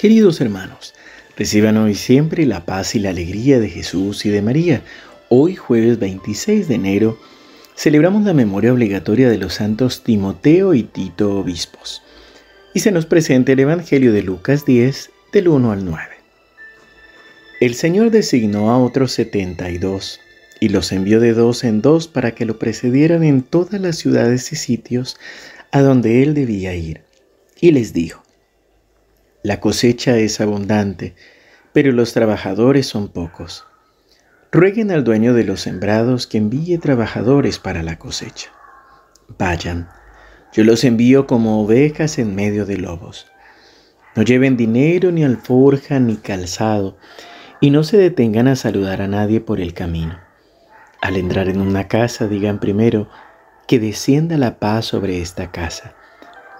Queridos hermanos, reciban hoy siempre la paz y la alegría de Jesús y de María. Hoy, jueves 26 de enero, celebramos la memoria obligatoria de los santos Timoteo y Tito obispos. Y se nos presenta el Evangelio de Lucas 10, del 1 al 9. El Señor designó a otros setenta y dos y los envió de dos en dos para que lo precedieran en todas las ciudades y sitios a donde él debía ir. Y les dijo, la cosecha es abundante, pero los trabajadores son pocos. Rueguen al dueño de los sembrados que envíe trabajadores para la cosecha. Vayan, yo los envío como ovejas en medio de lobos. No lleven dinero, ni alforja, ni calzado, y no se detengan a saludar a nadie por el camino. Al entrar en una casa, digan primero, que descienda la paz sobre esta casa.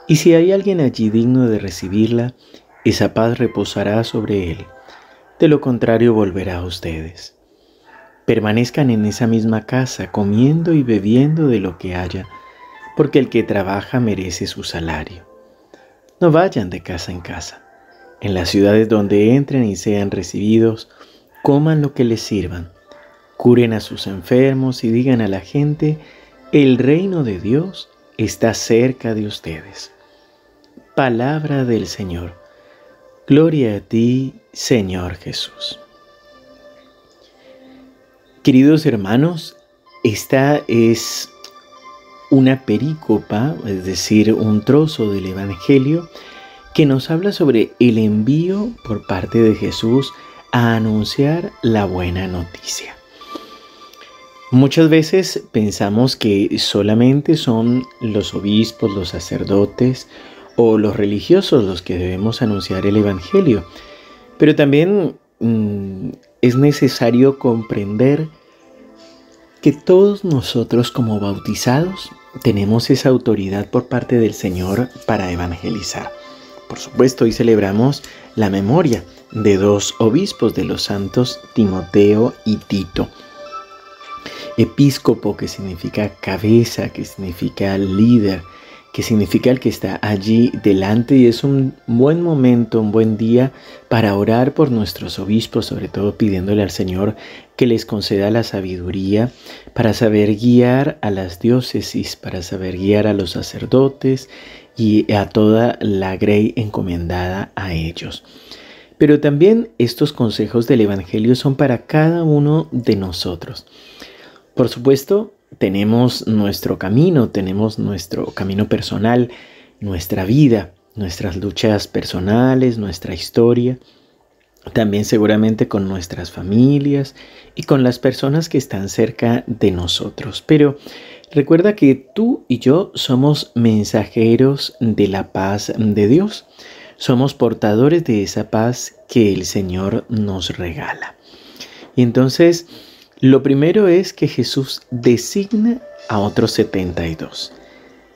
Y si hay alguien allí digno de recibirla, esa paz reposará sobre él. De lo contrario volverá a ustedes. Permanezcan en esa misma casa, comiendo y bebiendo de lo que haya, porque el que trabaja merece su salario. No vayan de casa en casa. En las ciudades donde entren y sean recibidos, coman lo que les sirvan, curen a sus enfermos y digan a la gente, el reino de Dios está cerca de ustedes. Palabra del Señor. Gloria a ti, Señor Jesús. Queridos hermanos, esta es una perícopa, es decir, un trozo del Evangelio que nos habla sobre el envío por parte de Jesús a anunciar la buena noticia. Muchas veces pensamos que solamente son los obispos, los sacerdotes o los religiosos los que debemos anunciar el Evangelio. Pero también mm, es necesario comprender que todos nosotros como bautizados tenemos esa autoridad por parte del Señor para evangelizar. Por supuesto, hoy celebramos la memoria de dos obispos de los santos Timoteo y Tito. Episcopo que significa cabeza, que significa líder, que significa el que está allí delante y es un buen momento, un buen día para orar por nuestros obispos, sobre todo pidiéndole al Señor que les conceda la sabiduría para saber guiar a las diócesis, para saber guiar a los sacerdotes y a toda la grey encomendada a ellos. Pero también estos consejos del Evangelio son para cada uno de nosotros. Por supuesto, tenemos nuestro camino, tenemos nuestro camino personal, nuestra vida, nuestras luchas personales, nuestra historia, también seguramente con nuestras familias y con las personas que están cerca de nosotros. Pero recuerda que tú y yo somos mensajeros de la paz de Dios. Somos portadores de esa paz que el Señor nos regala. Y entonces, lo primero es que Jesús designa a otros 72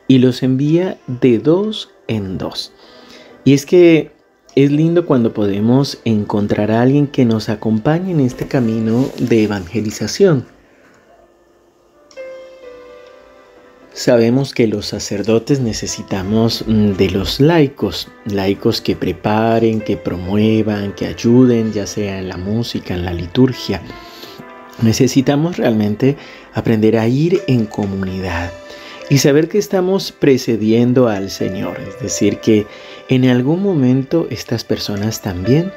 y los envía de dos en dos. Y es que es lindo cuando podemos encontrar a alguien que nos acompañe en este camino de evangelización. Sabemos que los sacerdotes necesitamos mm, de los laicos, laicos que preparen, que promuevan, que ayuden, ya sea en la música, en la liturgia. Necesitamos realmente aprender a ir en comunidad y saber que estamos precediendo al Señor. Es decir, que en algún momento estas personas también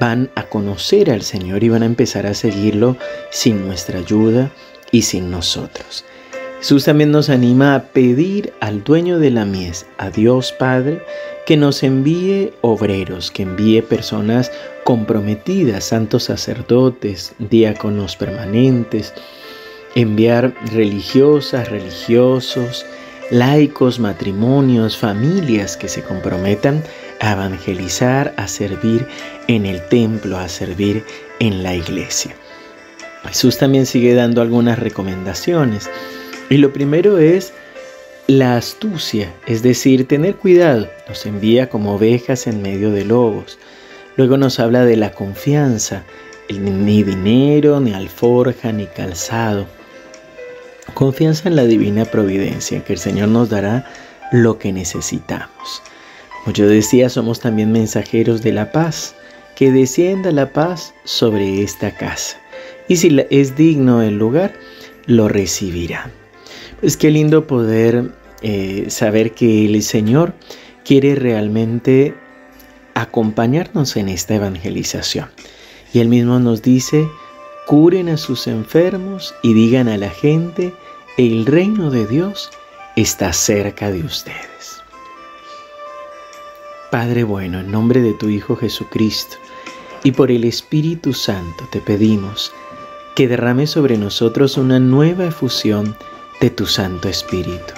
van a conocer al Señor y van a empezar a seguirlo sin nuestra ayuda y sin nosotros. Jesús también nos anima a pedir al dueño de la mies, a Dios Padre, que nos envíe obreros, que envíe personas comprometidas, santos sacerdotes, diáconos permanentes, enviar religiosas, religiosos, laicos, matrimonios, familias que se comprometan a evangelizar, a servir en el templo, a servir en la iglesia. Jesús también sigue dando algunas recomendaciones. Y lo primero es la astucia, es decir, tener cuidado. Nos envía como ovejas en medio de lobos. Luego nos habla de la confianza, ni dinero, ni alforja, ni calzado. Confianza en la divina providencia, que el Señor nos dará lo que necesitamos. Como yo decía, somos también mensajeros de la paz, que descienda la paz sobre esta casa. Y si es digno el lugar, lo recibirá. Pues qué lindo poder eh, saber que el Señor quiere realmente acompañarnos en esta evangelización. Y Él mismo nos dice, curen a sus enfermos y digan a la gente, el reino de Dios está cerca de ustedes. Padre bueno, en nombre de tu Hijo Jesucristo y por el Espíritu Santo te pedimos que derrame sobre nosotros una nueva efusión de tu Santo Espíritu.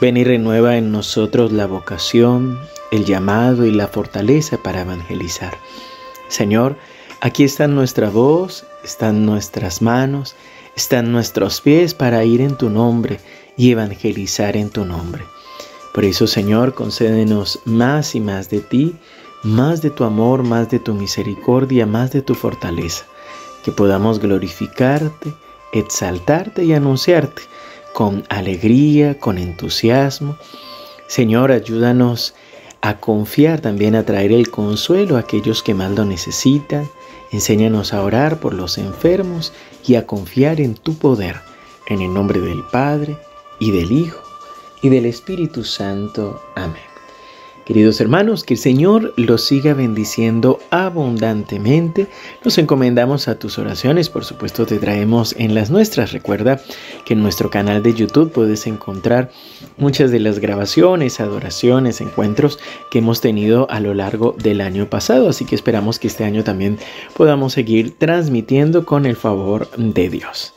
Ven y renueva en nosotros la vocación, el llamado y la fortaleza para evangelizar. Señor, aquí está nuestra voz, están nuestras manos, están nuestros pies para ir en tu nombre y evangelizar en tu nombre. Por eso, Señor, concédenos más y más de ti, más de tu amor, más de tu misericordia, más de tu fortaleza que podamos glorificarte, exaltarte y anunciarte con alegría, con entusiasmo. Señor, ayúdanos a confiar, también a traer el consuelo a aquellos que más lo necesitan. Enséñanos a orar por los enfermos y a confiar en tu poder. En el nombre del Padre, y del Hijo, y del Espíritu Santo. Amén. Queridos hermanos, que el Señor los siga bendiciendo abundantemente. Nos encomendamos a tus oraciones, por supuesto te traemos en las nuestras. Recuerda que en nuestro canal de YouTube puedes encontrar muchas de las grabaciones, adoraciones, encuentros que hemos tenido a lo largo del año pasado. Así que esperamos que este año también podamos seguir transmitiendo con el favor de Dios.